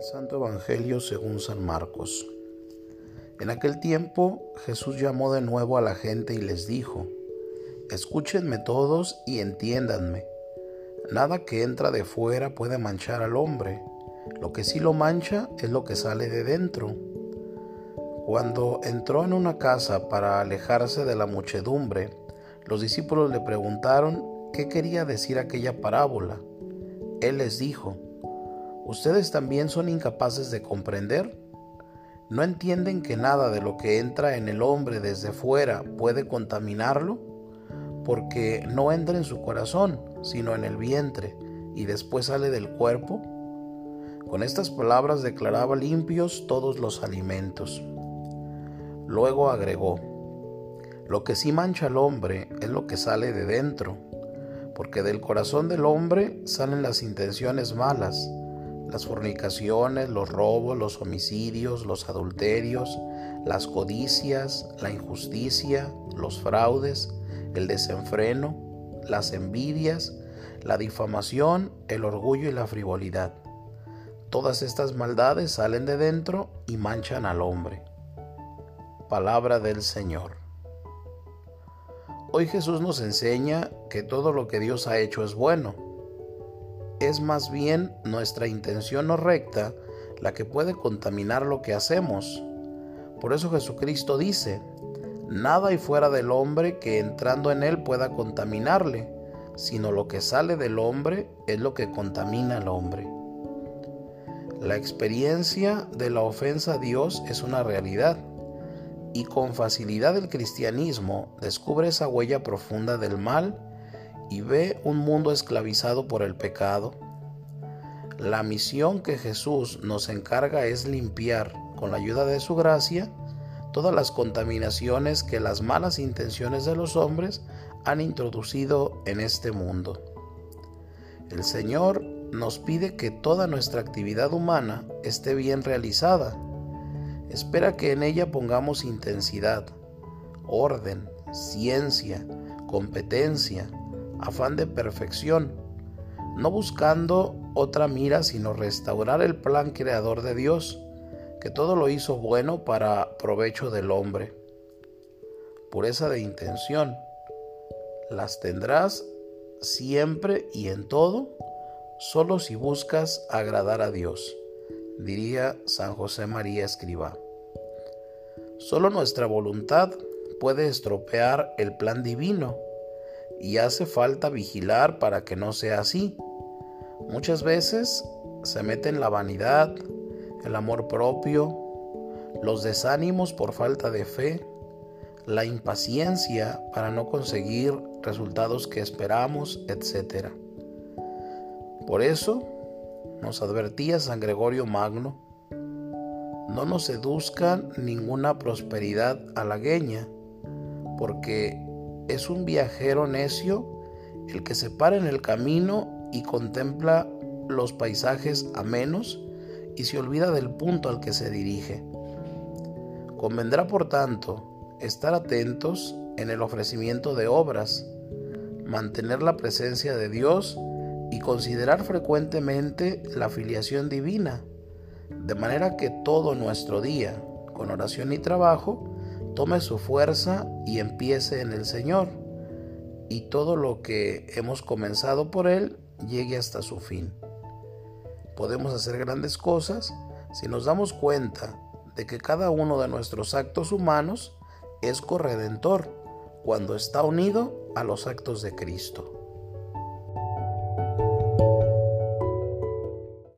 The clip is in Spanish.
El Santo Evangelio según San Marcos. En aquel tiempo Jesús llamó de nuevo a la gente y les dijo, Escúchenme todos y entiéndanme. Nada que entra de fuera puede manchar al hombre. Lo que sí lo mancha es lo que sale de dentro. Cuando entró en una casa para alejarse de la muchedumbre, los discípulos le preguntaron qué quería decir aquella parábola. Él les dijo, ¿Ustedes también son incapaces de comprender? ¿No entienden que nada de lo que entra en el hombre desde fuera puede contaminarlo? Porque no entra en su corazón, sino en el vientre, y después sale del cuerpo. Con estas palabras declaraba limpios todos los alimentos. Luego agregó, lo que sí mancha al hombre es lo que sale de dentro, porque del corazón del hombre salen las intenciones malas, las fornicaciones, los robos, los homicidios, los adulterios, las codicias, la injusticia, los fraudes, el desenfreno, las envidias, la difamación, el orgullo y la frivolidad. Todas estas maldades salen de dentro y manchan al hombre. Palabra del Señor. Hoy Jesús nos enseña que todo lo que Dios ha hecho es bueno es más bien nuestra intención no recta la que puede contaminar lo que hacemos. Por eso Jesucristo dice, nada hay fuera del hombre que entrando en él pueda contaminarle, sino lo que sale del hombre es lo que contamina al hombre. La experiencia de la ofensa a Dios es una realidad y con facilidad el cristianismo descubre esa huella profunda del mal y ve un mundo esclavizado por el pecado, la misión que Jesús nos encarga es limpiar, con la ayuda de su gracia, todas las contaminaciones que las malas intenciones de los hombres han introducido en este mundo. El Señor nos pide que toda nuestra actividad humana esté bien realizada. Espera que en ella pongamos intensidad, orden, ciencia, competencia, afán de perfección, no buscando otra mira sino restaurar el plan creador de Dios, que todo lo hizo bueno para provecho del hombre. Pureza de intención, las tendrás siempre y en todo, solo si buscas agradar a Dios, diría San José María Escriba. Solo nuestra voluntad puede estropear el plan divino y hace falta vigilar para que no sea así. Muchas veces se mete en la vanidad, el amor propio, los desánimos por falta de fe, la impaciencia para no conseguir resultados que esperamos, etc. Por eso nos advertía San Gregorio Magno, no nos seduzca ninguna prosperidad halagueña, porque es un viajero necio el que se para en el camino y contempla los paisajes a menos y se olvida del punto al que se dirige. Convendrá, por tanto, estar atentos en el ofrecimiento de obras, mantener la presencia de Dios y considerar frecuentemente la filiación divina, de manera que todo nuestro día, con oración y trabajo, tome su fuerza y empiece en el Señor, y todo lo que hemos comenzado por Él llegue hasta su fin. Podemos hacer grandes cosas si nos damos cuenta de que cada uno de nuestros actos humanos es corredentor cuando está unido a los actos de Cristo.